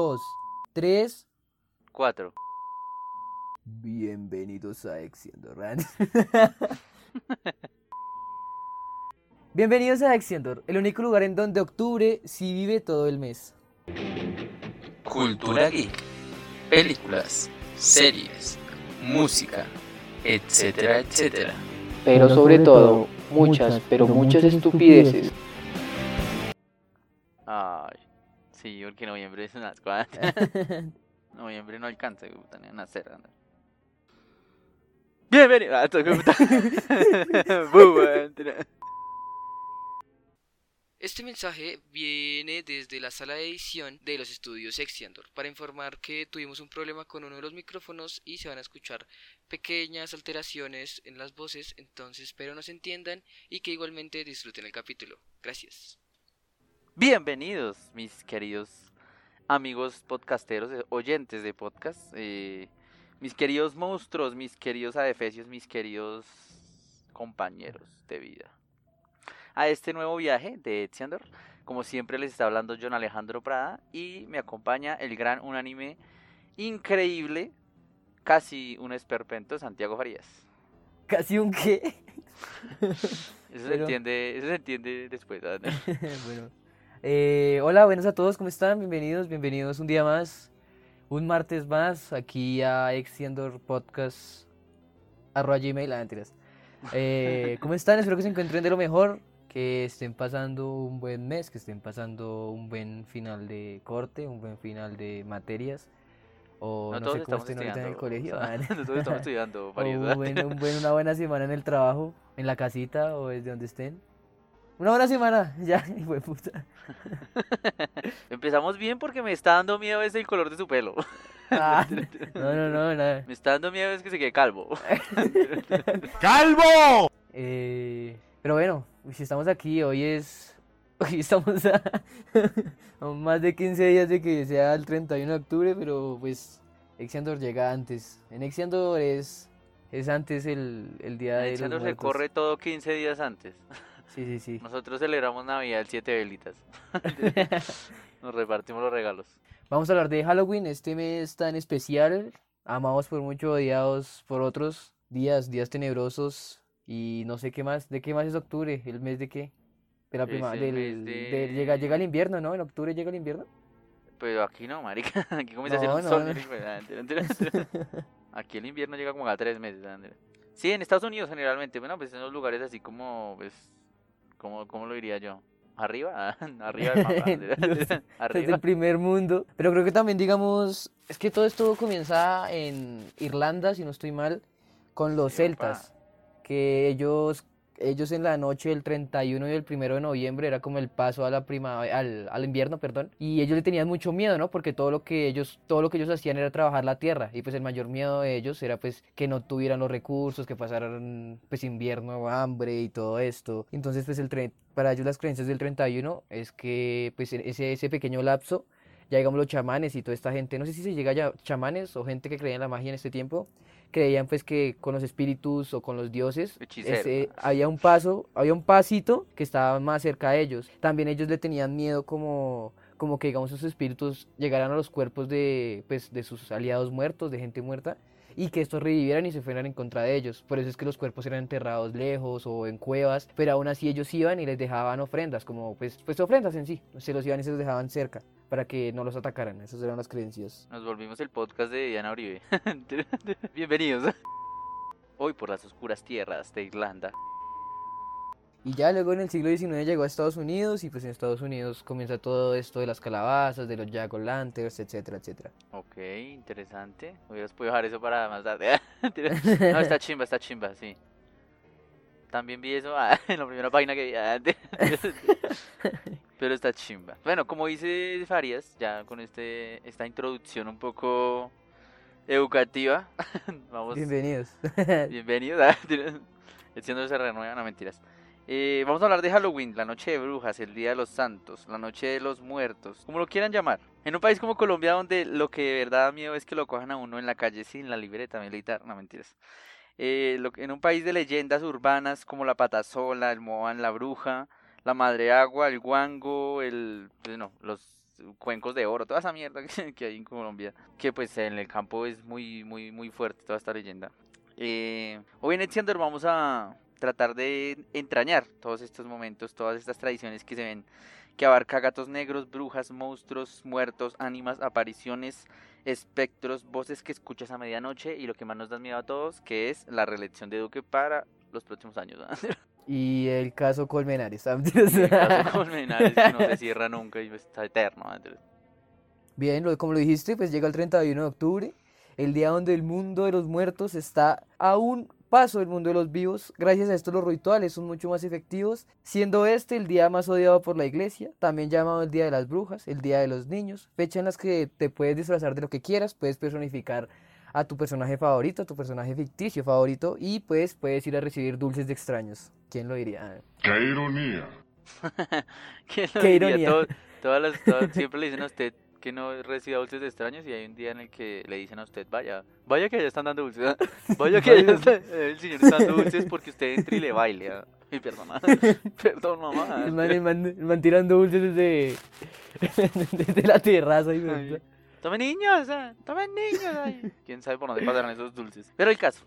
dos, tres. Cuatro. Bienvenidos a Exciendor. Bienvenidos a Exciendor, el único lugar en donde octubre sí vive todo el mes. Cultura geek, películas, series, música, etcétera, etcétera. Pero sobre todo, muchas, pero muchas estupideces. Ay, sí, porque noviembre es una Noviembre no alcanza, puta, ni a nacer. anda. Bienvenido a todo puta. Este mensaje viene desde la sala de edición de los estudios Extiendor para informar que tuvimos un problema con uno de los micrófonos y se van a escuchar pequeñas alteraciones en las voces, entonces espero nos entiendan y que igualmente disfruten el capítulo. Gracias. Bienvenidos, mis queridos amigos podcasteros, eh, oyentes de podcast, eh, mis queridos monstruos, mis queridos adefesios, mis queridos compañeros de vida a este nuevo viaje de Etziandor. Como siempre les está hablando John Alejandro Prada y me acompaña el gran unánime increíble, casi un esperpento Santiago Farías. ¿Casi un qué? Eso, se, entiende, eso se entiende después. bueno. Eh, hola, buenos a todos, ¿cómo están? Bienvenidos, bienvenidos un día más, un martes más, aquí a Extiendor Podcast, arroba gmail, ah. Eh, ¿Cómo están? Espero que se encuentren de lo mejor que estén pasando un buen mes, que estén pasando un buen final de corte, un buen final de materias. O no, sé cómo estén ahorita en el colegio. nosotros estamos estudiando. o una buena semana en el trabajo, en la casita o desde donde estén. Una buena semana, ya, fue puta. Empezamos bien porque me está dando miedo ese el color de su pelo. Ah, no, no, no, nada. Me está dando miedo es que se quede calvo. ¡Calvo! Eh, pero bueno, si estamos aquí, hoy es. Hoy estamos a, más de 15 días de que sea el 31 de octubre, pero pues Exiandor llega antes. En Exiandor es, es antes el, el día de. Exiandor se corre todo 15 días antes. Sí, sí, sí. Nosotros celebramos Navidad el 7 velitas. Nos repartimos los regalos. Vamos a hablar de Halloween, este mes tan especial, amados por muchos, odiados por otros, días, días tenebrosos, y no sé qué más, ¿de qué más es octubre? ¿El mes de qué? De la prima, del, llega, llega el invierno, ¿no? ¿En octubre llega el invierno? Pero aquí no, marica, aquí comienza a ser un sol. aquí el invierno llega como a tres meses. Sí, en Estados Unidos generalmente, bueno, pues en los lugares así como, pues, ¿cómo, cómo lo diría yo? Arriba, arriba del mapa. arriba. Desde el primer mundo. Pero creo que también, digamos, es que todo esto comienza en Irlanda, si no estoy mal, con los celtas que ellos, ellos en la noche del 31 y el 1 de noviembre era como el paso a la primavera, al, invierno, perdón, y ellos le tenían mucho miedo, ¿no? Porque todo lo que ellos, todo lo que ellos hacían era trabajar la tierra, y pues el mayor miedo de ellos era pues que no tuvieran los recursos, que pasaran pues invierno, hambre y todo esto. Entonces pues el para ellos las creencias del 31 es que pues ese, ese pequeño lapso ya digamos los chamanes y toda esta gente, no sé si se llega ya chamanes o gente que creía en la magia en este tiempo, creían pues que con los espíritus o con los dioses había un paso, había un pasito que estaba más cerca de ellos. También ellos le tenían miedo como como que digamos esos espíritus llegaran a los cuerpos de pues de sus aliados muertos, de gente muerta y que estos revivieran y se fueran en contra de ellos. Por eso es que los cuerpos eran enterrados lejos o en cuevas, pero aún así ellos iban y les dejaban ofrendas, como pues, pues ofrendas en sí, se los iban y se los dejaban cerca para que no los atacaran. Esas eran las creencias. Nos volvimos el podcast de Diana Uribe. Bienvenidos. Hoy por las oscuras tierras de Irlanda. Y ya luego en el siglo XIX llegó a Estados Unidos y pues en Estados Unidos comienza todo esto de las calabazas, de los jack lanterns, etcétera, etcétera. Ok, interesante. Hubieras podido dejar eso para más tarde. no, está chimba, está chimba, sí. También vi eso ah, en la primera página que vi. Ah, pero está chimba. Bueno, como dice Farias, ya con este esta introducción un poco educativa, vamos. Bienvenidos. bienvenidos. Ah, Siendo se renueva, no mentiras. Eh, vamos a hablar de Halloween, la noche de brujas, el día de los santos, la noche de los muertos, como lo quieran llamar. En un país como Colombia, donde lo que de verdad da miedo es que lo cojan a uno en la calle sin la libreta militar, no mentiras. Eh, en un país de leyendas urbanas como la patasola, el moan, la bruja, la madre agua, el guango, el, pues los cuencos de oro, toda esa mierda que, hay en Colombia, que pues en el campo es muy, muy, muy fuerte toda esta leyenda. Eh, hoy en Etziander vamos a tratar de entrañar todos estos momentos, todas estas tradiciones que se ven, que abarca gatos negros, brujas, monstruos, muertos, ánimas, apariciones, espectros, voces que escuchas a medianoche y lo que más nos da miedo a todos, que es la reelección de Duque para los próximos años. ¿no? Y el caso Colmenares. El caso Colmenares que no se cierra nunca y está eterno. ¿no? Bien, como lo dijiste, pues llega el 31 de octubre, el día donde el mundo de los muertos está a un paso del mundo de los vivos. Gracias a esto los rituales son mucho más efectivos, siendo este el día más odiado por la iglesia, también llamado el Día de las Brujas, el Día de los Niños, fecha en las que te puedes disfrazar de lo que quieras, puedes personificar a tu personaje favorito, a tu personaje ficticio favorito y pues puedes ir a recibir dulces de extraños. ¿Quién lo diría? ¡Qué ironía! ¿Quién lo Qué diría? ironía. Todo- todas las, todas- siempre le dicen a usted que no reciba dulces de extraños y hay un día en el que le dicen a usted, vaya, vaya que allá están dando dulces, ¿ah? vaya que allá está- el señor está dando dulces porque usted entre y le baile. ¿ah? Y perdón, perdón mamá. El man, el man- el man tirando dulces desde, desde la terraza. Y. Tomen niños, ah, tomen niños. ay. Quién sabe por dónde pasarán esos dulces. Pero el caso.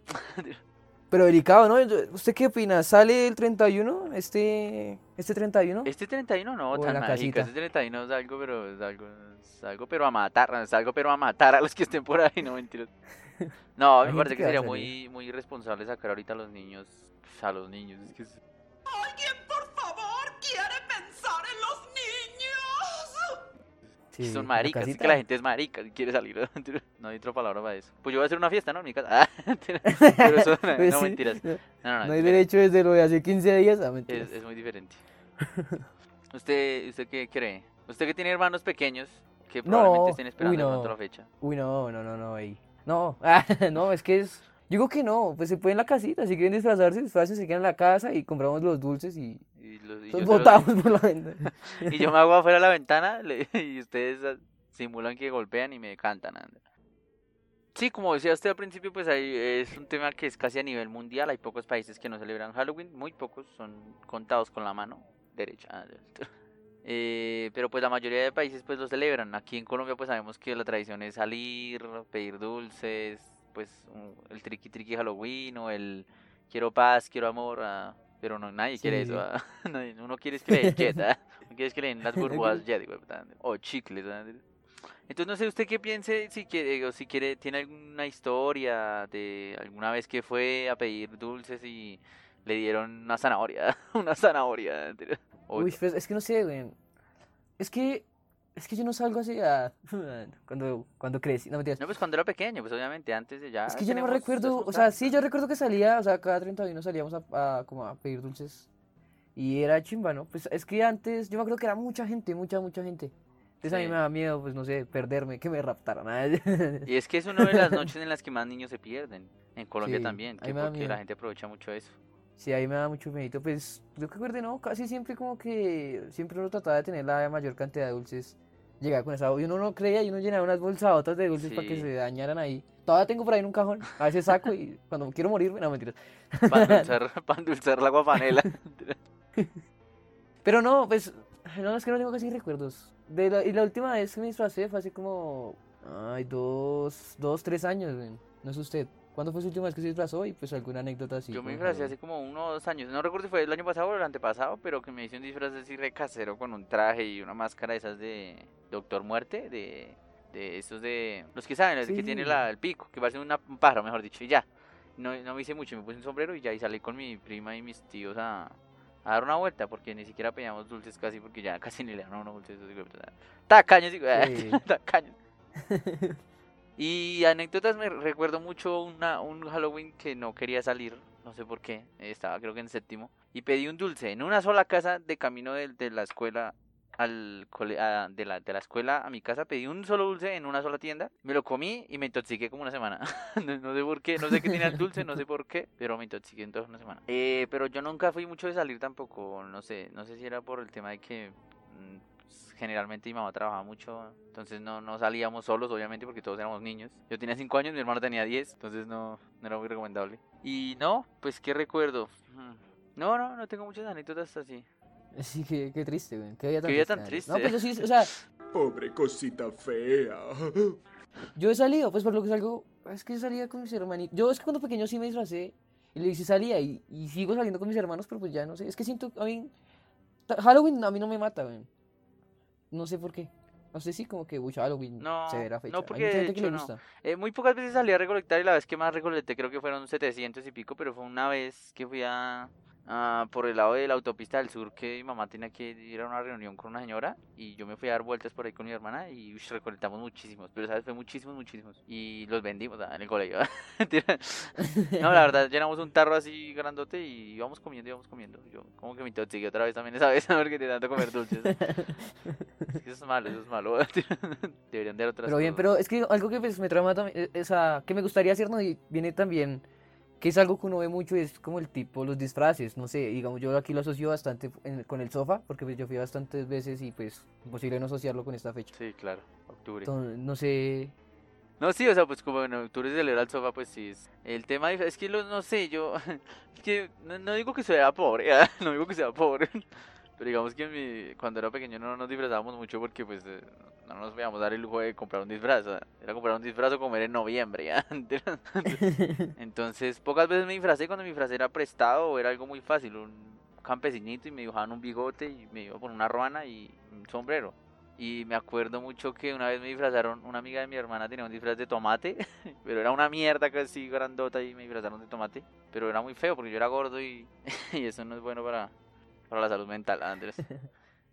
Pero delicado, ¿no? ¿Usted qué opina? ¿Sale el 31? ¿Este, este 31? Este 31 no, O tan casita. Este 31 es algo, pero es algo, es algo, pero a matar, es algo, pero a matar a los que estén por ahí, no mentiras. No, me parece que sería muy, muy irresponsable sacar ahorita a los niños, a los niños, es que es- ¿Alguien, por favor, quiere pensar en los niños? Sí, son maricas, es que la gente es marica y quiere salir, no hay otra palabra para eso. Pues yo voy a hacer una fiesta, ¿no? En mi casa. Ah, pero eso, no, Pues no, sí, mentiras. No, No, no, no hay derecho desde lo de hace 15 días a mentiras. Es, es muy diferente. ¿Usted, ¿Usted qué cree? ¿Usted que tiene hermanos pequeños que probablemente estén esperando uy, otra fecha? Uy, no, no, no, no, ahí. No, ah, no, es que es... Yo digo que no, pues se puede en la casita, si quieren disfrazarse, disfrazarse, se quedan en la casa y compramos los dulces y Y, los- y los yo se los- botamos por la ventana. y yo me hago afuera de la ventana y ustedes simulan que golpean y me cantan. anda. Sí, como decía usted al principio, pues ahí es un tema que es casi a nivel mundial. Hay pocos países que no celebran Halloween, muy pocos, son contados con la mano derecha. ah, Eh, pero pues la mayoría de países pues lo celebran. Aquí en Colombia pues sabemos que la tradición es salir, pedir dulces, pues el triqui triqui Halloween o el quiero paz, quiero amor, ah, pero no nadie quiere Sí. eso. ah, uno quiere que le den jet, ah, uno quiere que le den las burbujas jet, o chicles. ah. Entonces no sé usted qué piense, si quiere, o si quiere, tiene alguna historia de alguna vez que fue a pedir dulces y le dieron una zanahoria, una zanahoria. Uy, pues, es que no sé, güey. Es que, es que yo no salgo así a... Cuando, cuando crecí, no mentiras. No, pues cuando era pequeño, pues obviamente antes de ya. Es que yo no recuerdo, o sea, sí, yo recuerdo que salía, o sea, cada 31 salíamos a, a como a pedir dulces y era chimba, ¿no? Pues es que antes, yo me acuerdo que era mucha gente, mucha, mucha gente. Entonces a mí Sí. me da miedo, pues no sé, perderme, que me raptaran. ¿ah? Y es que es una de las noches en las que más niños se pierden. En Colombia Sí, también, que porque la miedo. gente aprovecha mucho eso. Sí, ahí me da mucho miedo. Pues yo que recuerde, ¿no? Casi siempre como que siempre uno trataba de tener la mayor cantidad de dulces. Llegaba con esa, y uno no creía y uno llenaba unas bolsadotas de dulces para que se dañaran ahí. Todavía tengo por ahí en un cajón, a veces saco y cuando quiero morirme, no mentiras. Para endulzar, pa' endulzar la guapanela. Pero no, pues, no, es que no tengo casi recuerdos. De la, y la última vez que me disfracé fue hace como, ay, dos, dos, tres años. No es usted. ¿Cuándo fue su última vez que se disfrazó? Y pues alguna anécdota así. Yo me favor. hace como uno o dos años. No recuerdo si fue el año pasado o el antepasado, pero que me hice un disfraz así re casero con un traje y una máscara de esas de Doctor Muerte, de, de esos de... Los que saben, el que tiene Sí. la- el pico, que parece una, un pájaro, mejor dicho, y ya. No, no me hice mucho, me puse un sombrero y ya, y salí con mi prima y mis tíos a, a dar una vuelta, porque ni siquiera pedíamos dulces casi, porque ya casi ni le dan a uno dulces. Tacaños, Sí. tacaños. Y anécdotas me recuerdo mucho una, un Halloween que no quería salir, no sé por qué, estaba creo que en séptimo, y pedí un dulce en una sola casa de camino de, de la escuela al cole- a- de, la, de la escuela a mi casa, pedí un solo dulce en una sola tienda, me lo comí y me intoxiqué como una semana. no, sé por qué, no sé qué tenía el dulce, no sé por qué, pero me intoxiqué en toda una semana. Eh, pero yo nunca fui mucho de salir tampoco, no sé, no sé si era por el tema de que mm, generalmente mi mamá trabajaba mucho, entonces no, no salíamos solos, obviamente, porque todos éramos niños. Yo tenía 5 años, mi hermano tenía 10, entonces no, no era muy recomendable. Y no, pues, ¿qué recuerdo? Mm, No, no, no tengo muchas anécdotas así. Sí, qué, qué triste, güey. Qué vida tan Qué vida tan No, triste. pues yo sí, o sea, Pobre cosita fea. Yo he salido, pues por lo que salgo, es que salía con mis hermanitos. Yo es que cuando pequeño sí me disfracé y le hice salía y, y sigo saliendo con mis hermanos, pero pues ya no sé. Es que siento, a mí, Halloween a mí no me mata, weón. No sé por qué. No sé si como que, uy, Halloween, No, severa fecha. no, porque de que no. Eh, muy pocas veces salí a recolectar y la vez que más recolecté creo que fueron 700 y pico, pero fue una vez que fui a, a- por el lado de la autopista del sur que mi mamá tenía que ir a una reunión con una señora y yo me fui a dar vueltas por ahí con mi hermana y ush, recolectamos muchísimos, pero sabes, fue muchísimos, muchísimos y los vendimos ah, en el colegio. No, la verdad, llenamos un tarro así grandote y íbamos comiendo, íbamos comiendo. Yo como que me intoxiqué otra vez también esa vez porque de tanto comer dulces. Eso es malo, eso es malo. Deberían dar otras Pero bien, cosas. pero es que algo que pues, me trama también, eh, o sea, que me gustaría hacer, ¿no? Y viene también, que es algo que uno ve mucho, es como el tipo, los disfraces, no sé, digamos, yo aquí lo asocio bastante en- con el sofá, porque pues, yo fui bastantes veces y pues imposible no asociarlo con esta fecha. Sí, claro, octubre. Entonces, no sé, No, sí, o sea, pues como en octubre se celebra el sofá, pues sí. Es... El tema es que no sé, yo. Es que no, no digo que sea pobre, ah, no digo que sea pobre. Pero digamos que en mi- cuando era pequeño no nos disfrazábamos mucho porque pues eh, no nos podíamos dar el lujo de comprar un disfraz. ah, Era comprar un disfraz o comer en noviembre. Entonces, pocas veces me disfracé cuando mi disfraz era prestado o era algo muy fácil. Un campesinito y me dibujaban un bigote y me iba con una ruana y un sombrero. Y me acuerdo mucho que una vez me disfrazaron, una amiga de mi hermana tenía un disfraz de tomate, pero era una mierda casi grandota y me disfrazaron de tomate. Pero era muy feo porque yo era gordo y, y eso no es bueno para, para la salud mental, Andrés.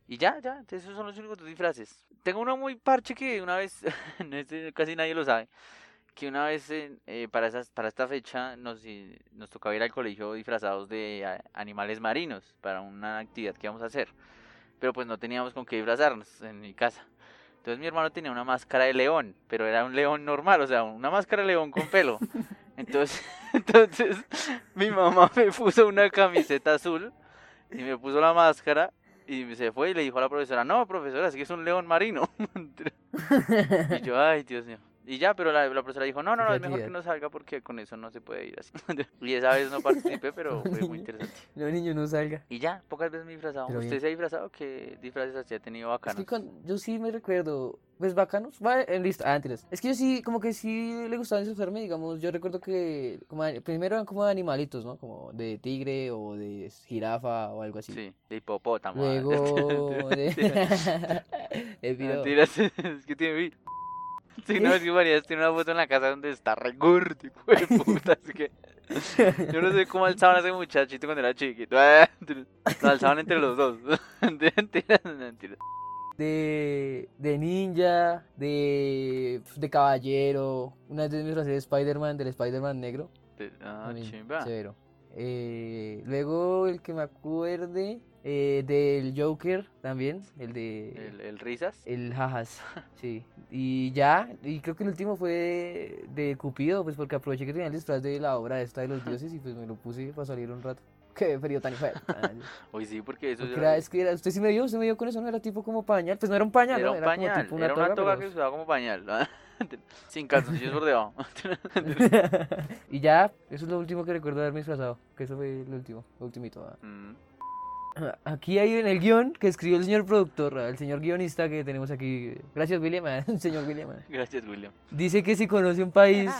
Y ya, ya, esos son los únicos dos disfraces. Tengo uno muy parche que una vez, casi nadie lo sabe, que una vez eh, para, esas, para esta fecha nos, eh, nos tocaba ir al colegio disfrazados de a- animales marinos para una actividad que íbamos a hacer. Pero pues no teníamos con qué disfrazarnos en mi casa. Entonces mi hermano tenía una máscara de león, pero era un león normal, o sea, una máscara de león con pelo. Entonces, entonces mi mamá me puso una camiseta azul y me puso la máscara y se fue y le dijo a la profesora, no, profesora, es que es un león marino. y yo, ay, Dios mío. Y ya, pero la, la profesora dijo, no, no, no, es mejor que no salga porque con eso no se puede ir así. y esa vez no participé, pero fue muy interesante. no niño no salga. Y ya, pocas veces me he disfrazado. ¿Usted se ha disfrazado? ¿Qué disfraces así ha tenido Es que yo sí me recuerdo, pues bacanos, va, en listo, ah. Es que yo sí, como que sí le gustaba disfrazarme, digamos, yo recuerdo que como, primero eran como animalitos, ¿no? Como de tigre o de jirafa o algo así. Sí, de hipopótamo. ah. Luego de... Mentiras, es que tiene Sí, no, es que María tiene una foto en la casa donde está re gordo, hijo de puta, así que... Yo no sé cómo alzaban a ese muchachito cuando era chiquito. Lo alzaban entre los dos. Mentiras, mentiras. De, de ninja, de, de caballero, una vez me de Spider-Man, del Spider-Man negro. Te- Ah, chimba. severo. Eh, luego el que me acuerde, eh, del Joker también, el de... El, el risas. El jajas, sí. Y ya, y creo que el último fue de, de Cupido, pues porque aproveché que tenía el disfraz de la obra esta de los dioses y pues me lo puse para salir un rato. Qué frío tan hijo Ah, Hoy sí, porque eso porque era, era- es que era, usted sí me dio, usted me dio con eso, no era tipo como pañal, pues no era un pañal, era ¿no? un Era como pañal. tipo una era una toga, toga pero- que usaba como pañal. ¿no? Sin calzoncillos por debajo. y ya, eso es lo último que recuerdo de haberme disfrazado, que eso fue lo último, lo ultimito. ah. Mm. Aquí hay en el guion que escribió el señor productor, el señor guionista que tenemos aquí. Gracias, William, ah, señor William. ah. Gracias, William. Dice que si conoce un país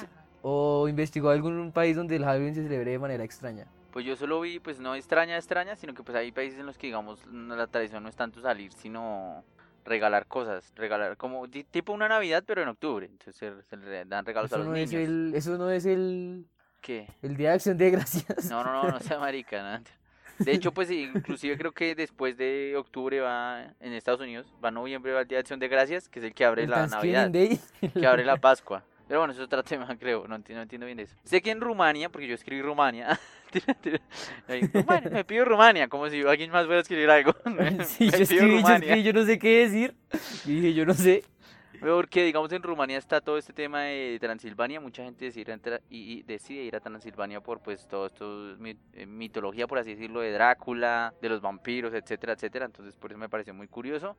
o investigó algún país donde el Halloween se celebre de manera extraña. Pues yo solo vi, pues no extraña, extraña, sino que pues hay países en los que, digamos, no- la tradición no es tanto salir, sino regalar cosas, regalar como ti- tipo una Navidad, pero en octubre. Entonces se, se le dan regalos a Eso los no, es niños. el, eso no es el, ¿Qué? el Día de Acción de Gracias. No, no, no, no sea marica, nada. De hecho, pues inclusive creo que después de octubre va, en Estados Unidos, va noviembre, va el Día de Acción de Gracias, que es el que abre El la Navidad. Day. que abre la Pascua. Pero bueno, eso es otro tema, creo. No entiendo, no entiendo bien eso. Sé que en Rumania, porque yo escribí Rumania. Tira, tira, Rumania, me pido Rumania, como si alguien más fuera a escribir algo. me Sí, yo pido escribí, yo Rumania. escribí, yo no sé qué decir. Y dije, yo no sé. Porque, digamos, en Rumania está todo este tema de Transilvania. Mucha gente decide, entrar- y, decide ir a Transilvania por, pues, todo esto, eh, mitología, por así decirlo, de Drácula, de los vampiros, etcétera, etcétera. Entonces, por eso me pareció muy curioso.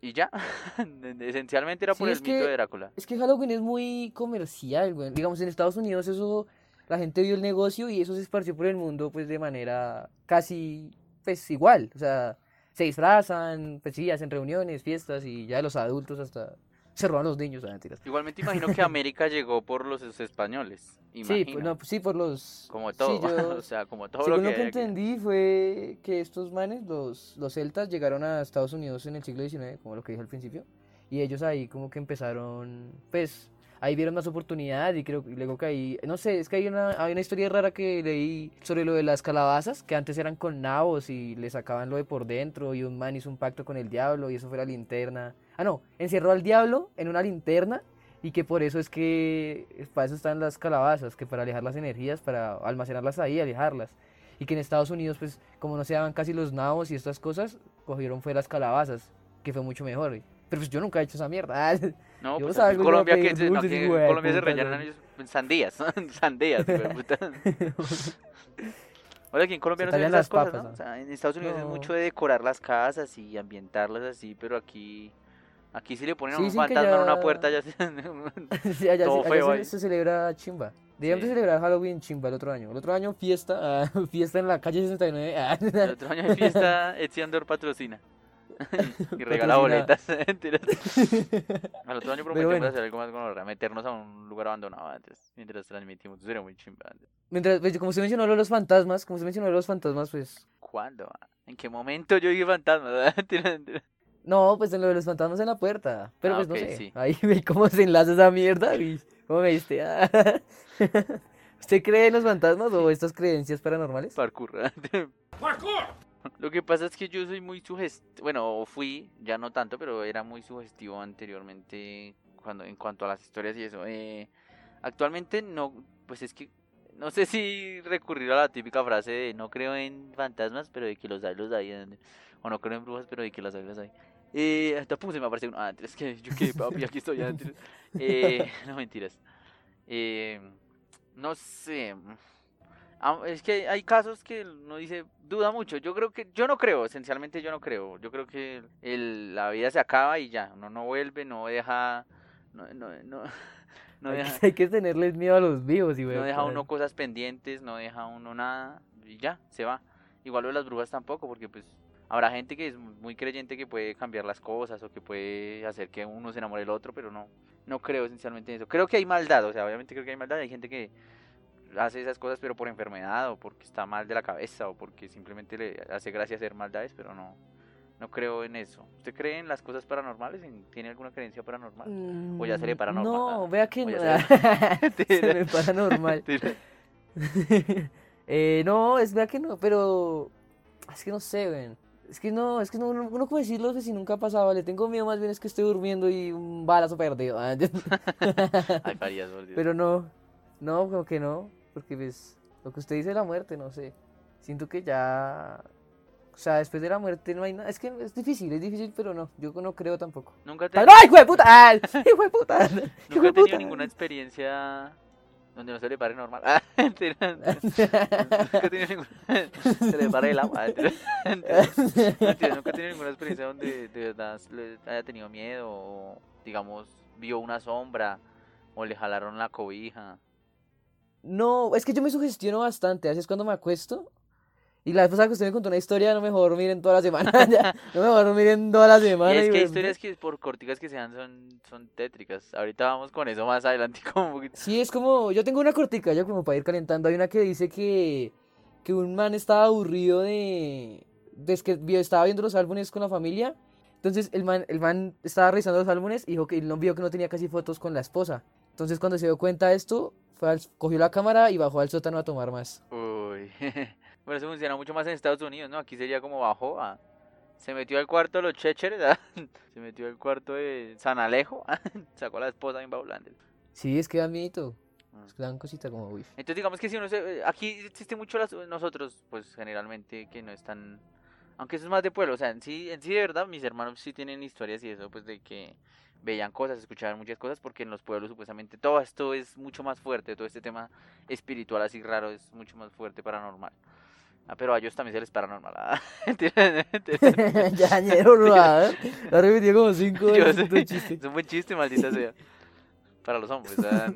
Y ya, esencialmente era por el mito que- de Drácula. Es que Halloween es muy comercial, güey. Digamos, en Estados Unidos eso, la gente vio el negocio y eso se esparció por el mundo, pues, de manera casi, pues, igual. O sea, se disfrazan, pues sí, hacen reuniones, fiestas y ya los adultos hasta se roban los niños, mentiras. Igualmente imagino que América llegó por los españoles. Sí, pues, no, sí, por los... como sí, todo. yo- o sea, como todo Según lo lo que, que hay aquí. entendí fue que estos manes, los, los celtas, llegaron a Estados Unidos en el siglo XIX, como lo que dije al principio, y ellos ahí como que empezaron, pues, ahí vieron más oportunidad y creo luego que ahí, no sé, es que hay una, hay una historia rara que leí sobre lo de las calabazas, que antes eran con nabos y le sacaban lo de por dentro y un man hizo un pacto con el diablo y eso fue la linterna. Ah, no, encerró al diablo en una linterna y que por eso es que para eso están las calabazas, que para alejar las energías, para almacenarlas ahí, alejarlas. Y que en Estados Unidos, pues, como no se daban casi los nabos y estas cosas, cogieron fue las calabazas, que fue mucho mejor. Pero pues yo nunca he hecho esa mierda. No, pues aquí en Colombia, que, no, dulces, aquí hijo en de Colombia se rellenan ellos sandías, sandías, puta. Ahora aquí en Colombia Se no se ven esas las cosas, papas, ¿no? ¿no? O sea, en Estados Unidos es No. mucho de decorar las casas y ambientarlas así, pero aquí aquí si le ponen Sí, un fantasma en una ya- puerta ya se... Sí, allá, Todo sí- allá feo se, se celebra chimba. Debíamos Sí. celebrar Halloween chimba el otro año. El otro año fiesta, ah, fiesta en la calle 69. ah, El otro año fiesta, Etsy Andor patrocina. y regala boletas. Al otro año prometemos bueno. hacer algo más con horror, meternos a un lugar abandonado antes, mientras transmitimos. Eso sería muy chimba. Mientras, pues, como usted mencionó lo de los fantasmas, como usted mencionó lo de los fantasmas, pues... ¿Cuándo? ¿En qué momento yo vi fantasmas? Mentira. No, pues en lo de los fantasmas en la puerta. Pero Ah, pues no ok, sé. sí. Ahí ve cómo se enlaza esa mierda. y ¿Cómo me viste? Ah. ¿Usted cree en los fantasmas o estas creencias paranormales? Parkour. Lo que pasa es que yo soy muy sugestivo, bueno, fui, ya no tanto, pero era muy sugestivo anteriormente cuando en cuanto a las historias y eso. Eh, actualmente no, pues es que no sé si recurrir a la típica frase de no creo en fantasmas, pero de que los hay, los hay, o no creo en brujas, pero de que las hay, las hay. Eh, hasta pum, se me aparece uno, ah, es que yo qué papi, aquí estoy, mentiras. eh, no mentiras. Eh, no sé. Es que hay casos que uno dice, duda mucho. Yo creo que, yo no creo, esencialmente yo no creo. Yo creo que el- la vida se acaba y ya, uno no vuelve, no deja, no, no, no, deja, que, hay que tenerles miedo a los vivos y no deja uno cosas pendientes, no deja uno nada y ya, se va. Igual lo de las brujas tampoco, porque pues habrá gente que es muy creyente que puede cambiar las cosas o que puede hacer que uno se enamore del otro, pero no, no creo esencialmente en eso. Creo que hay maldad, o sea, obviamente creo que hay maldad, hay gente que hace esas cosas pero por enfermedad o porque está mal de la cabeza o porque simplemente le hace gracia hacer maldades, pero no, no creo en eso. ¿Usted cree en las cosas paranormales? ¿En- ¿Tiene alguna creencia paranormal? O ya seré paranormal. No, vea que no. Se paranormal. Eh, no, es verdad que no, pero es que no sé, ven. Es que no, es que no, no, no puedo decirlo si nunca ha pasado, le tengo miedo más bien es que estoy durmiendo y un balazo perdido. Ay, Dios. pero no, no, como que no, porque pues lo que usted dice de la muerte, no sé. Siento que ya, o sea, después de la muerte no hay nada. Es que es difícil, es difícil, pero no, yo no creo tampoco. ¿Nunca, te, ¡Ay, hijo de puta! ¡Ah, hijo de puta! ¡Hijo ¿Nunca ha tenido puta! ninguna experiencia donde no se le pare normal? Ah. Nunca ha tenido ninguna. Se le pare el agua. Nunca ha tenido ninguna experiencia donde de verdad haya tenido miedo o, digamos, vio una sombra o le jalaron la cobija. No, es que yo me sugestiono bastante. A veces cuando me acuesto. Y la pasada que usted me contó una historia, no me dejó dormir en toda la semana. ya, no me dejó dormir en toda la semana. Y es y que hay me- historias que por corticas que sean son, son tétricas. Ahorita vamos con eso más adelante como un poquito. Sí, es como. Yo tengo una cortica, ya como para ir calentando. Hay una que dice que. Que un man estaba aburrido de. de que estaba viendo los álbumes con la familia. Entonces el man, el man estaba revisando los álbumes y dijo que él no vio que no tenía casi fotos con la esposa. Entonces cuando se dio cuenta de esto, fue al- cogió la cámara y bajó al sótano a tomar más. Uy, bueno, eso funciona mucho más en Estados Unidos, ¿no? Aquí sería como bajó a... Se metió al cuarto de los checheres, ¿ah? Se metió al cuarto de San Alejo, sacó a la esposa en baulando. Sí, es que da miedo. Ah. Es que dan cosita como, uy. Entonces digamos que si uno se... Aquí existe mucho las... nosotros, pues generalmente que no están... Aunque eso es más de pueblo, o sea, en sí, en sí de verdad mis hermanos sí tienen historias y eso, pues de que veían cosas, escuchaban muchas cosas, porque en los pueblos supuestamente todo esto es mucho más fuerte, todo este tema espiritual así raro es mucho más fuerte, paranormal. Ah, pero a ellos también se les paranormal. ah, mentira. ya, ñero, lo ha repetido como cinco veces. Es un buen chiste, maldita sea. Para los hombres. ah.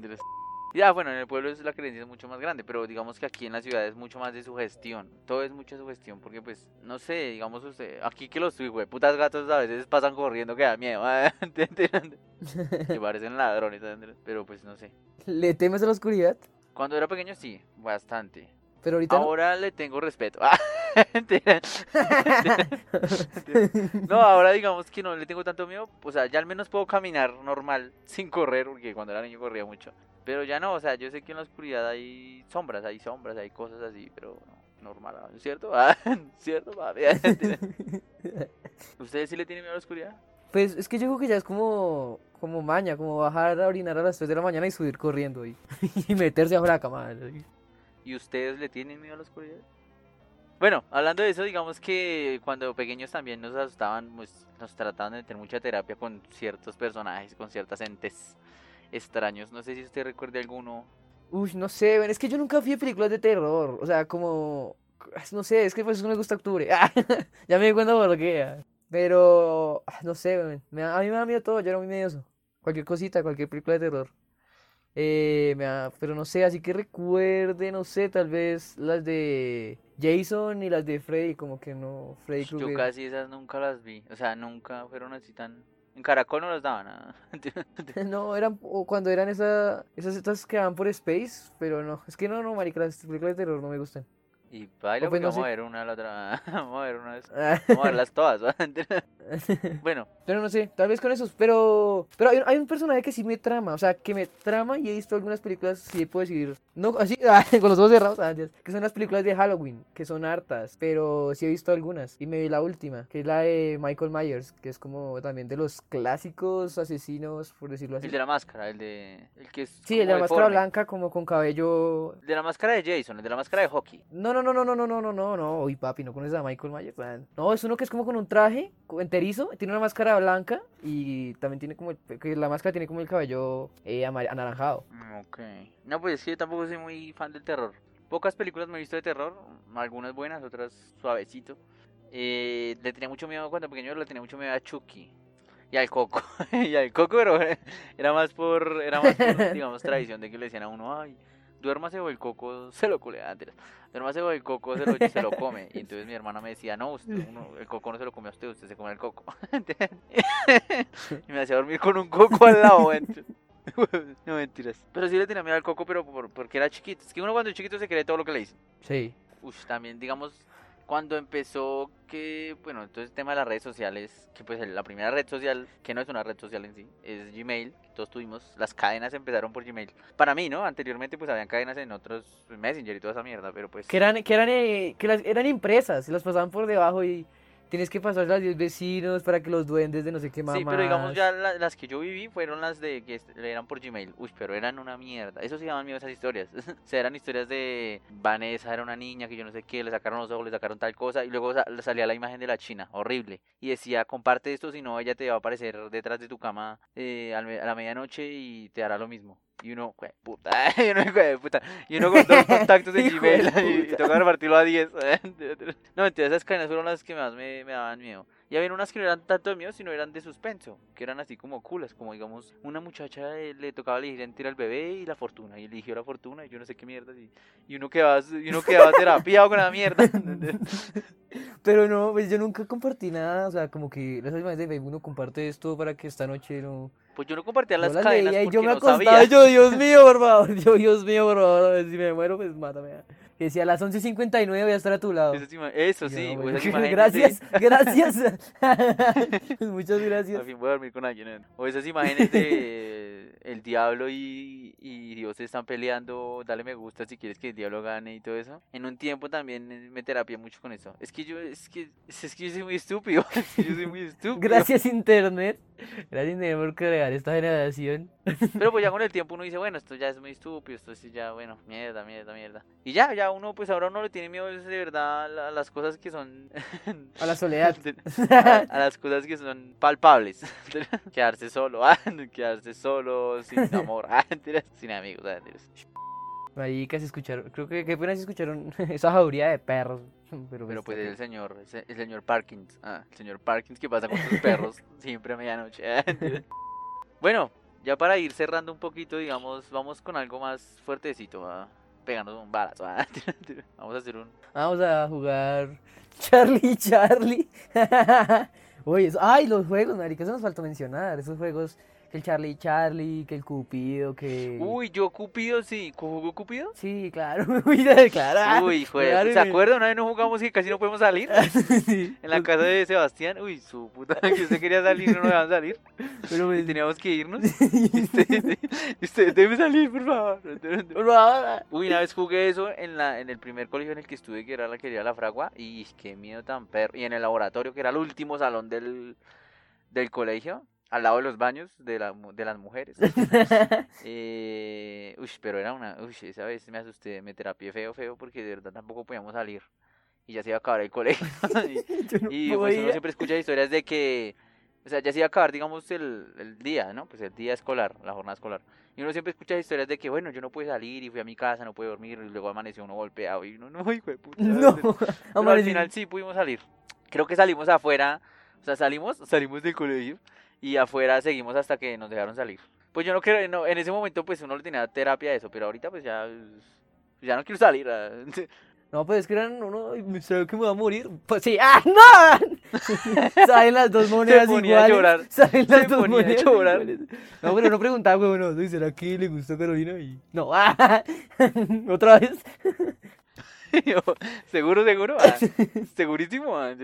Ya, bueno, en el pueblo es la creencia es mucho más grande, pero digamos que aquí en la ciudad es mucho más de sugestión. Todo es mucha sugestión, porque pues, no sé, digamos usted, aquí que los güey, putas gatos a veces pasan corriendo que da miedo. que parecen ladrones, pero pues no sé. ¿Le temes a la oscuridad? Cuando era pequeño sí, bastante. Pero ahorita no. Ahora le tengo respeto. No, ahora digamos que no le tengo tanto miedo. O sea, ya al menos puedo caminar normal, sin correr, porque cuando era niño corría mucho. Pero ya no, o sea, yo sé que en la oscuridad hay sombras, hay sombras, hay cosas así, pero no, normal, ¿cierto? Ah, ¿Cierto? ¿Ustedes sí le tienen miedo a la oscuridad? Pues es que yo creo que ya es como, como maña, como bajar a orinar a las 3 de la mañana y subir corriendo y, y meterse abajo de la cama. ¿Y ustedes le tienen miedo a la oscuridad? Bueno, hablando de eso, digamos que cuando pequeños también nos asustaban, pues nos trataban de tener mucha terapia con ciertos personajes, con ciertas entes extraños. No sé si usted recuerde alguno. Uy, no sé, es que yo nunca fui películas de terror. O sea, como. No sé, es que pues no me gusta octubre. ya me di cuenta por qué. Pero. No sé, a mí me da miedo todo, yo era muy medioso. Cualquier cosita, cualquier película de terror. Eh, me da, pero no sé, así que recuerde, no sé, tal vez las de Jason y las de Freddy, como que no, Freddy Yo casi esas nunca las vi, o sea, nunca fueron así tan... En Caracol no las daban nada. no, eran o cuando eran esas, esas estas que van por Space, pero no, es que no, no, marica, las películas de terror no me gustan. Y baila pues vamos a ver una a la otra. vamos a ver una vez. Vamos a verlas todas. bueno. Pero no sé, tal vez con esos. Pero pero hay, un personaje que sí me trama. O sea, que me trama y he visto algunas películas, sí puedo decir. No, así, con los ojos cerrados, ah, que son las películas de Halloween, que son hartas. Pero sí he visto algunas. Y me vi la última, que es la de Michael Myers, que es como también de los clásicos asesinos, por decirlo así. El de la máscara, el de. El que es. Sí, el de la máscara blanca, como con cabello. El de la máscara de Jason, el de la máscara de hockey. No, no no, no, no, no, no, no, no, no, uy papi, no conoces a Michael Myers, No, es uno que es como con un traje enterizo, tiene una máscara blanca y también tiene como, que la máscara tiene como el cabello eh, anaranjado. Mm, ok. No, pues es que yo tampoco soy muy fan del terror. Pocas películas me he visto de terror, algunas buenas, otras suavecito. Eh, le tenía mucho miedo cuando pequeño, le tenía mucho miedo a Chucky y al coco. y al coco, pero era más por, era más por, digamos, tradición de que le decían a uno, ay, duérmase o el coco se lo culea antes. Duérmase o el coco se lo, se lo come. Y entonces mi hermana me decía, no, usted, el coco no se lo come a usted, usted se come el coco. y me hacía dormir con un coco al lado. no mentiras. Pero sí le tenía miedo al coco, pero porque era chiquito. Es que uno cuando es chiquito se cree todo lo que le dice. Sí. Uf, también, digamos, cuando empezó que, bueno, entonces el tema de las redes sociales, que pues la primera red social, que no es una red social en sí, es Gmail, todos tuvimos, las cadenas empezaron por Gmail. Para mí, ¿no? Anteriormente pues habían cadenas en otros Messenger y toda esa mierda, pero pues... Que eran, que eran, eh, que las, eran impresas, las pasaban por debajo y tienes que pasar las 10 vecinos para que los duendes de no sé qué más. Sí, pero digamos ya las que yo viví fueron las de que eran por Gmail. Uy, pero eran una mierda. Eso sí llaman miedo esas historias. o sea, eran historias de Vanessa, era una niña que yo no sé qué, le sacaron los ojos, le sacaron tal cosa y luego salía la imagen de la china, horrible. Y decía, comparte esto, si no ella te va a aparecer detrás de tu cama eh, a la medianoche y te hará lo mismo. Y uno, puta, y uno, puta, y uno con dos contactos de Gmail y, y toca repartirlo a 10. no, mentira, esas cadenas fueron las que más me, me daban miedo. Y había unas que no eran tanto de miedo, sino eran de suspenso, que eran así como culas, como digamos, una muchacha eh, le tocaba elegir entre el bebé y la fortuna, y eligió la fortuna, y yo no sé qué mierda, y, y uno quedaba, y uno quedaba terapiado con la mierda. Pero no, pues yo nunca compartí nada, o sea, como que las imágenes de Facebook uno comparte esto para que esta noche no... Pues yo no compartía las, cadenas porque yo me acostaba, no sabía. yo, Dios mío, por favor, yo, Dios mío, por favor, si me muero, pues mátame que decía a las 11.59 voy a estar a tu lado. Eso, sí, Gracias, gracias. Muchas gracias. Al fin voy a dormir con alguien. O esas imágenes de el diablo y, y Dios están peleando, dale me gusta si quieres que el diablo gane y todo eso. En un tiempo también me terapia mucho con eso. Es que yo, es que, es que yo soy muy estúpido. yo soy muy estúpido. Gracias Internet. Gracias Internet por crear esta generación. Pero pues ya con el tiempo uno dice, bueno, esto ya es muy estúpido, esto es ya, bueno, mierda, mierda, mierda. Y ya, ya uno, pues ahora uno le tiene miedo de verdad a las cosas que son... a la soledad. a, las cosas que son palpables. quedarse solo, ah, quedarse solo, sin amor, ah, sin amigos. Casi escucharon, creo que qué pena si escucharon esa jauría de perros. Pero, pues, pues el señor, el señor Parkins, ah, el señor Parkins que pasa con sus perros siempre a medianoche. bueno, Ya para ir cerrando un poquito, digamos, vamos con algo más fuertecito, ¿va? pegando un balazo. ¿va? Vamos a hacer un... Vamos a jugar Charlie Charlie. Oye, eso- ay, los juegos, marica, eso nos faltó mencionar. Esos juegos, que el Charlie Charlie, que el Cupido, que... Uy, yo Cupido, sí. ¿Jugó Cupido? Sí, claro, uy, claro. Uy, claro, ¿se me- acuerda? Una vez no jugamos y casi no podemos salir. Sí, En la casa de Sebastián, uy, su puta, que usted quería salir y no nos dejaban salir. pero me... teníamos que irnos. Y usted, usted debe salir, por favor. Por favor. Uy, una vez jugué eso en la en el primer colegio en el que estuve, que era la querida La Fragua, y qué miedo tan perro. Y en el laboratorio, que era el último salón del, del colegio, al lado de los baños de, la, de las mujeres. Eh, uy, pero era una, uy, esa vez me asusté, me terapié feo, feo, porque de verdad tampoco podíamos salir. Y ya se iba a acabar el colegio. y, no y pues uno siempre escucha historias de que, o sea, ya se iba a acabar, digamos, el, el día, ¿no? Pues el día escolar, la jornada escolar. Y uno siempre escucha historias de que, bueno, yo no pude salir y fui a mi casa, no pude dormir, y luego amaneció uno golpeado y uno, no, hijo de puta. No, Pero al final sí pudimos salir. Creo que salimos afuera, o sea, salimos, salimos del colegio y afuera seguimos hasta que nos dejaron salir. Pues yo no creo, no, en ese momento pues uno le tenía terapia a eso, pero ahorita pues ya, ya no quiero salir. ah. No, pues es que eran uno, sabía que me va a morir. Pues sí, ¡ah, no! Salen las dos monedas ponía a llorar, Salen las se dos ponía a monedas llorar. iguales. No, pero no preguntaba, güey, no, ¿sí? ¿será que le gustó Carolina? Y... No, ¡ah! ¿Otra vez? Yo, ¿Seguro, seguro? Ah, segurísimo. ah.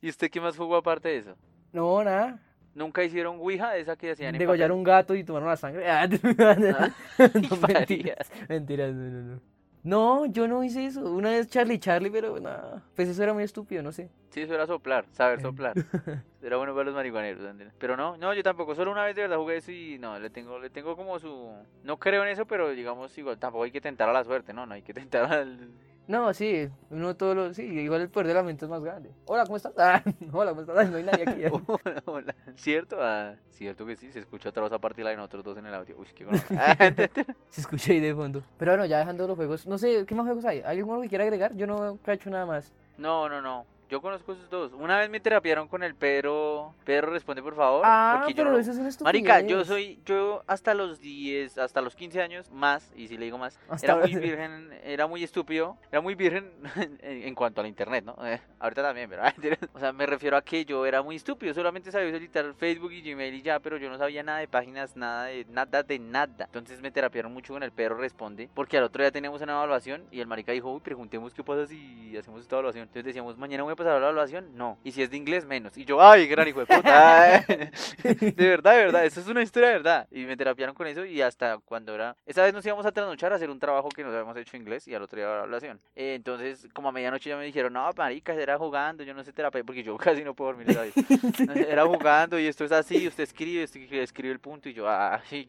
¿Y usted qué más jugó aparte de eso? No, nada. ¿Nunca hicieron Ouija de esa que hacían Degollar un gato y tomaron la sangre. Ah, no, mentiras. Mentiras, no, no, no. No, yo no hice eso. Una vez Charlie Charlie, pero nada. Pues eso era muy estúpido, no sé. Sí, eso era soplar, saber soplar. Era bueno para los marihuaneros. Pero no, no, yo tampoco. Solo una vez de verdad jugué eso y no, le tengo, le tengo como su... No creo en eso, pero digamos, igual tampoco hay que tentar a la suerte, ¿no? No hay que tentar al... No, sí, uno todo lo. Sí, igual el poder de la mente es más grande. Hola, ¿cómo estás? Ah, hola, ¿cómo estás? Ay, no hay nadie aquí. Hola, hola. ¿Cierto? Ah, cierto que sí, se escucha otra voz aparte de la de nosotros dos en el audio. Uy, qué bueno. Se escucha ahí de fondo. Pero bueno, ya dejando los juegos. No sé, ¿qué más juegos hay? ¿Hay alguno que quiera agregar? Yo no cacho nada más. No, no, no. Yo conozco esos dos. Una vez me terapiaron con el Pedro. Pedro, responde por favor. Ah, porque yo no- eso es una. Marica, yo soy, yo hasta los 10, hasta los 15 años más, y si le digo más, Hasta era muy virgen, era muy estúpido, era muy virgen en, cuanto al internet, ¿no? Eh, ahorita también, pero, o sea, me refiero a que yo era muy estúpido, solamente sabía utilizar Facebook y Gmail y ya, pero yo no sabía nada de páginas, nada de nada de nada. Entonces me terapiaron mucho con el perro responde, porque al otro día teníamos una evaluación y el marica dijo, uy, preguntemos qué pasa si hacemos esta evaluación. Entonces decíamos, mañana voy a pasar a la evaluación, no. Y si es de inglés, menos. Y yo, ay, gran hijo de puta. de verdad, de verdad, eso es una historia de verdad. Y me terapiaron con eso y hasta cuando era... Esa vez nos íbamos a trasnochar a hacer un trabajo que nos habíamos hecho en inglés y al otro día la evaluación. Eh, entonces, como a medianoche ya me dijeron, no, marica, era jugando, yo no sé terapia, porque yo casi no puedo dormir, ¿sabes? Era jugando y esto es así, usted escribe, usted escribe el punto y yo, ah, y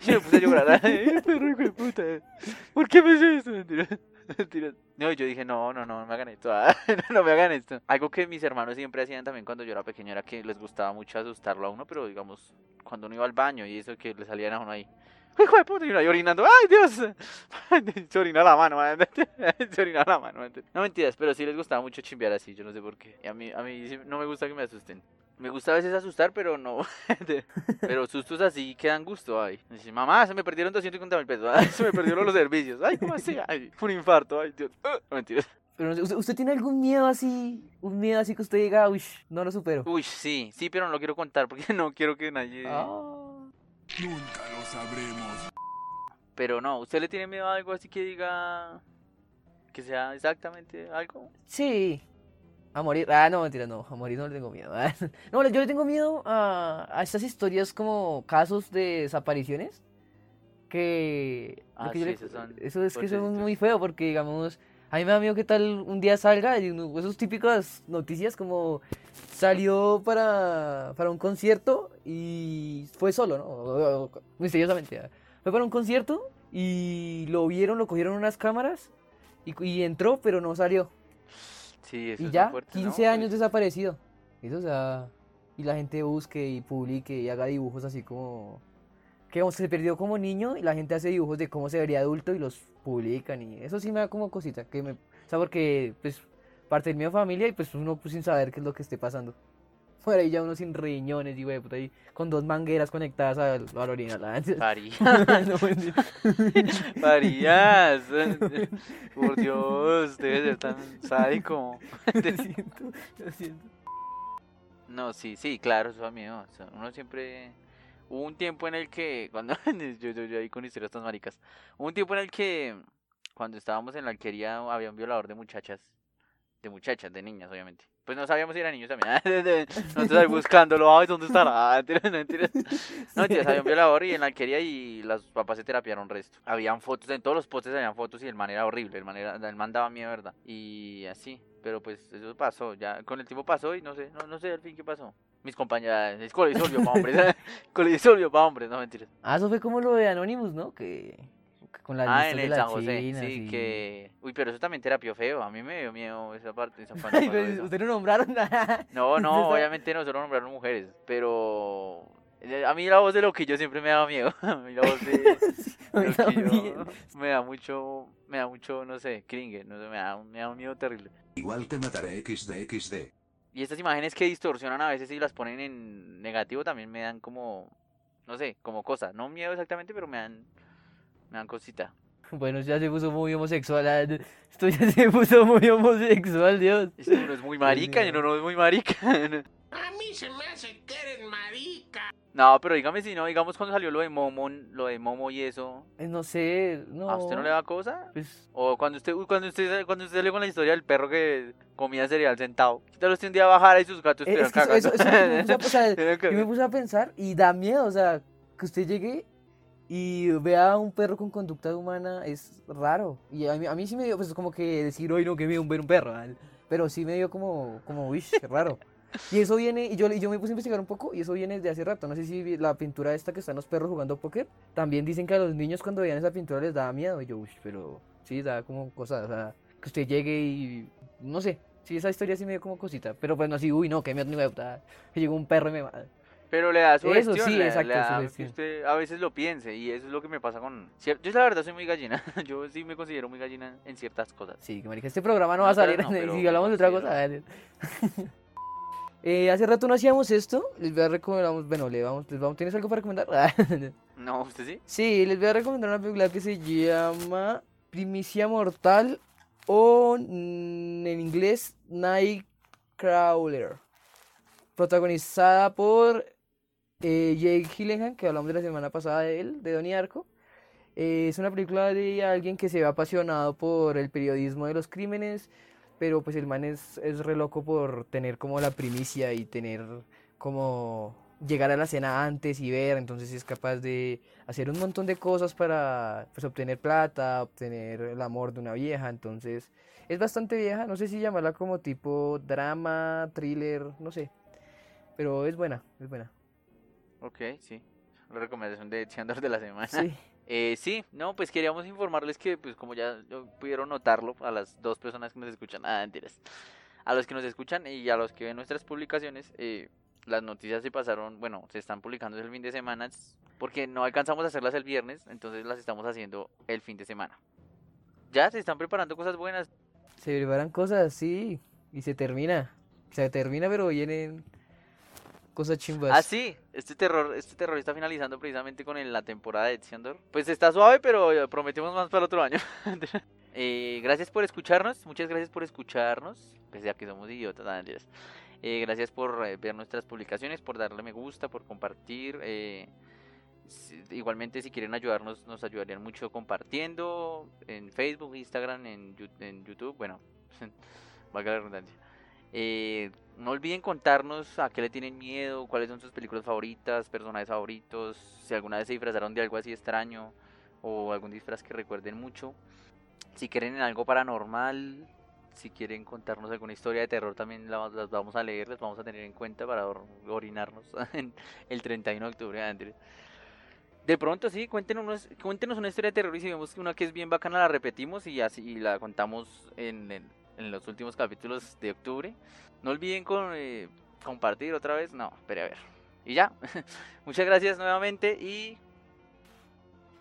yo me puse a llorar, ay, perro hijo de puta, ¿por qué me hizo esto? No, yo dije, no, no, no, no me hagan esto, ah, no, me hagan esto. Algo que mis hermanos siempre hacían también cuando yo era pequeño era que les gustaba mucho asustarlo a uno, pero digamos, cuando uno iba al baño y eso que le salían a uno ahí. Hijo de puta, y uno ahí orinando, ¡ay Dios! Se orina la mano, man. se la mano. man. No mentiras, pero sí les gustaba mucho chimbear así, yo no sé por qué. Y a mí, a mí no me gusta que me asusten. Me gusta a veces asustar, pero no. pero sustos así que dan gusto. Ay, Dice, mamá, se me perdieron 250 mil pesos. Ay, se me perdieron los servicios. Ay, ¿cómo así? Ay, un infarto. Ay, Dios. No mentiras. Pero no sé, ¿usted, usted tiene algún miedo así? Un miedo así que usted diga, uy, no lo supero. Uy, sí, sí, pero no lo quiero contar porque no quiero que nadie. Ah. Nunca lo sabremos. Pero no, ¿usted le tiene miedo a algo así que diga. que sea exactamente algo? Sí. A morir. Ah, no, mentira, no. A morir no le tengo miedo. No, yo le tengo miedo a, a estas historias como casos de desapariciones. Que. Ah, que sí, le- son eso es que son fuertecitos. muy feo porque, digamos. A mí me da miedo que tal un día salga y esos típicas noticias como salió para, para un concierto y fue solo, ¿no? Misteriosamente. ah. Fue para un concierto y lo vieron, lo cogieron unas cámaras y, y entró, pero no salió. Sí, eso Y es ya, fuerte, ¿no? 15 años Pues, desaparecido. Eso, o sea, y la gente busque y publique y haga dibujos así como... Que se perdió como niño y la gente hace dibujos de cómo se vería adulto y los publican y eso sí me da como cosita, que me... O sea, porque pues parte de mi familia y pues uno pues, sin saber qué es lo que esté pasando. Por ahí ya uno sin riñones y güey, puta, ahí con dos mangueras conectadas al, al orinal. Farías. No, mentira. Farías. Por Dios, debe ser tan sádico. Lo siento, lo siento. No, sí, sí, claro, eso da miedo. o sea, uno siempre. Hubo un tiempo en el que. Cuando. yo, yo, yo ahí con historias tan maricas. Hubo un tiempo en el que. Cuando estábamos en la alquería había un violador de muchachas. De muchachas, de niñas, obviamente. Pues no sabíamos si eran niños también. Nosotros ahí buscándolo. Ay, ¿dónde estará? Mentiras, no, mentiras. No, mentiras, había un violador y en la alquería y las papás se terapiaron resto. Habían fotos, en todos los postes habían fotos y el man era horrible. El man, era, el man daba miedo, ¿verdad? Y así. Pero pues eso pasó. Ya con el tiempo pasó y no sé, no, no sé al fin qué pasó. Mis compañeras, se volvió para hombres. volvió para hombres, no mentiras. Ah, eso fue como lo de Anonymous, ¿no? Que con las Ah, en el San José, chinas sí, y- que... Uy, pero eso también terapió feo, a mí me dio miedo esa parte, esa Ay, pasó pues, eso. Ustedes no nombraron nada. No, no, obviamente no solo nombraron mujeres, pero... eh, A mí la voz de Loquillo siempre me daba miedo, a mí la voz de A mí Loquillo también. me da mucho, me da mucho, no sé, cringe, no sé, me da, un- me da un miedo terrible. Igual te mataré XD XD. Y estas imágenes que distorsionan a veces y las ponen en negativo también me dan como, no sé, como cosa, no miedo exactamente, pero me dan, me dan cosita. Bueno, ya se puso muy homosexual. ah, Esto ya se puso muy homosexual, Dios. Es que uno es muy marica y uno no es muy marica. A mí se me hace que eres marica. No, pero dígame si no, digamos cuando salió lo de Momo, lo de Momo y eso, Eh, No sé, no. ¿a usted no le da cosa? Pues, O cuando usted, cuando usted, cuando usted salió con la historia del perro que comía cereal sentado. ¿Qué tal usted un día bajara y sus gatos eh, estuvieran es que cagando? eso- eso me puse a- o sea, Estuvieran yo me puse a pensar y da miedo, o sea, que usted llegue y vea a un perro con conducta humana es raro. Y a mí, a mí sí me dio, pues como que decir, hoy no, que miedo ver un perro, ¿vale? pero sí me dio como, como, uy, qué raro. Y eso viene, y yo, y yo me puse a investigar un poco, y eso viene desde hace rato. No sé si la pintura esta que están los perros jugando póker, también dicen que a los niños cuando veían esa pintura les daba miedo. Y yo, uy, pero sí, da como cosas, o sea, que usted llegue y, no sé, sí, esa historia sí me dio como cosita. Pero pues no así, uy, no, que miedo, ni me que llegó un perro y me. Pero le da su Eso sí, le, exacto, le da que sugestión. usted a veces lo piense y eso es lo que me pasa con... Yo la verdad soy muy gallina, yo sí me considero muy gallina en ciertas cosas. Sí, que marica, este programa no No, va a salir no, pero si me hablamos de otra cosa. dale. Eh, hace rato no hacíamos esto, les voy a recomendar, bueno, le vamos, les vamos, ¿tienes algo para recomendar? No, ¿usted sí? sí, les voy a recomendar una película que se llama Primicia Mortal o en inglés Nightcrawler, protagonizada por eh, Jake Gyllenhaal, que hablamos de la semana pasada de él, de Donnie Arco. Eh, es una película de alguien que se ve apasionado por el periodismo de los crímenes, pero pues el man es, es re loco por tener como la primicia y tener como llegar a la escena antes y ver, entonces es capaz de hacer un montón de cosas para pues, obtener plata, obtener el amor de una vieja, entonces es bastante vieja, no sé si llamarla como tipo drama, thriller, no sé, pero es buena, es buena. Ok, sí. La recomendación de Chandor de la semana. Sí. Eh, sí, no, pues queríamos informarles que, pues como ya pudieron notarlo, a las dos personas que nos escuchan, ah, mentiras, a los que nos escuchan y a los que ven nuestras publicaciones, eh, las noticias se pasaron, bueno, se están publicando el fin de semana, porque no alcanzamos a hacerlas el viernes, entonces las estamos haciendo el fin de semana. Ya se están preparando cosas buenas, Se preparan cosas, sí, y se termina. Se termina, pero vienen cosas chimbas. Ah, sí, este terror, este terror está finalizando precisamente con el- la temporada de Etziondor. Pues está suave, pero eh, prometemos más para el otro año. Eh, gracias por escucharnos, muchas gracias por escucharnos, pese a que somos idiotas, nada. Eh, gracias por eh, ver nuestras publicaciones, por darle me gusta, por compartir. eh, igualmente si quieren ayudarnos, nos ayudarían mucho compartiendo en Facebook, Instagram, en YouTube, bueno, valga la redundancia. Eh, no olviden contarnos a qué le tienen miedo, cuáles son sus películas favoritas, personajes favoritos, si alguna vez se disfrazaron de algo así extraño o algún disfraz que recuerden mucho. Si quieren en algo paranormal, si quieren contarnos alguna historia de terror también la- las vamos a leer, las vamos a tener en cuenta para or- orinarnos en el 31 de octubre. Andrés. De pronto sí, cuéntenos, cuéntenos una historia de terror y si vemos una que es bien bacana la repetimos y así la contamos en, en- en los últimos capítulos de octubre. No olviden con, eh, compartir otra vez. No, espere a ver. Y ya. Muchas gracias nuevamente y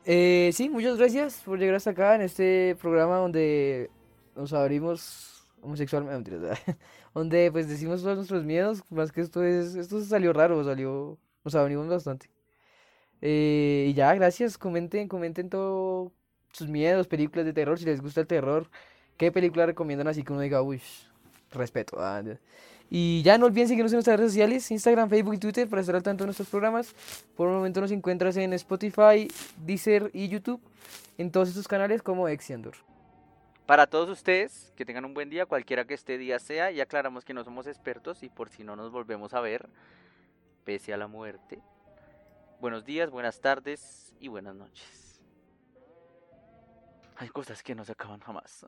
Eh, sí, muchas gracias por llegar hasta acá en este programa donde nos abrimos homosexual, no, mentiras, donde pues decimos todos nuestros miedos, más que esto es, esto salió raro, salió, nos abrimos bastante. Eh, y ya, gracias, comenten, comenten todo sus miedos, películas de terror, si les gusta el terror, qué película recomiendan así que uno diga, uy, respeto. ah. Y ya no olviden seguirnos en nuestras redes sociales, Instagram, Facebook y Twitter para estar al tanto de nuestros programas. Por el momento nos encuentras en Spotify, Deezer y YouTube, en todos estos canales como Exiandor. Para todos ustedes, que tengan un buen día, cualquiera que este día sea, y aclaramos que no somos expertos y por si no nos volvemos a ver, pese a la muerte. Buenos días, buenas tardes y buenas noches. Hay cosas que no se acaban jamás.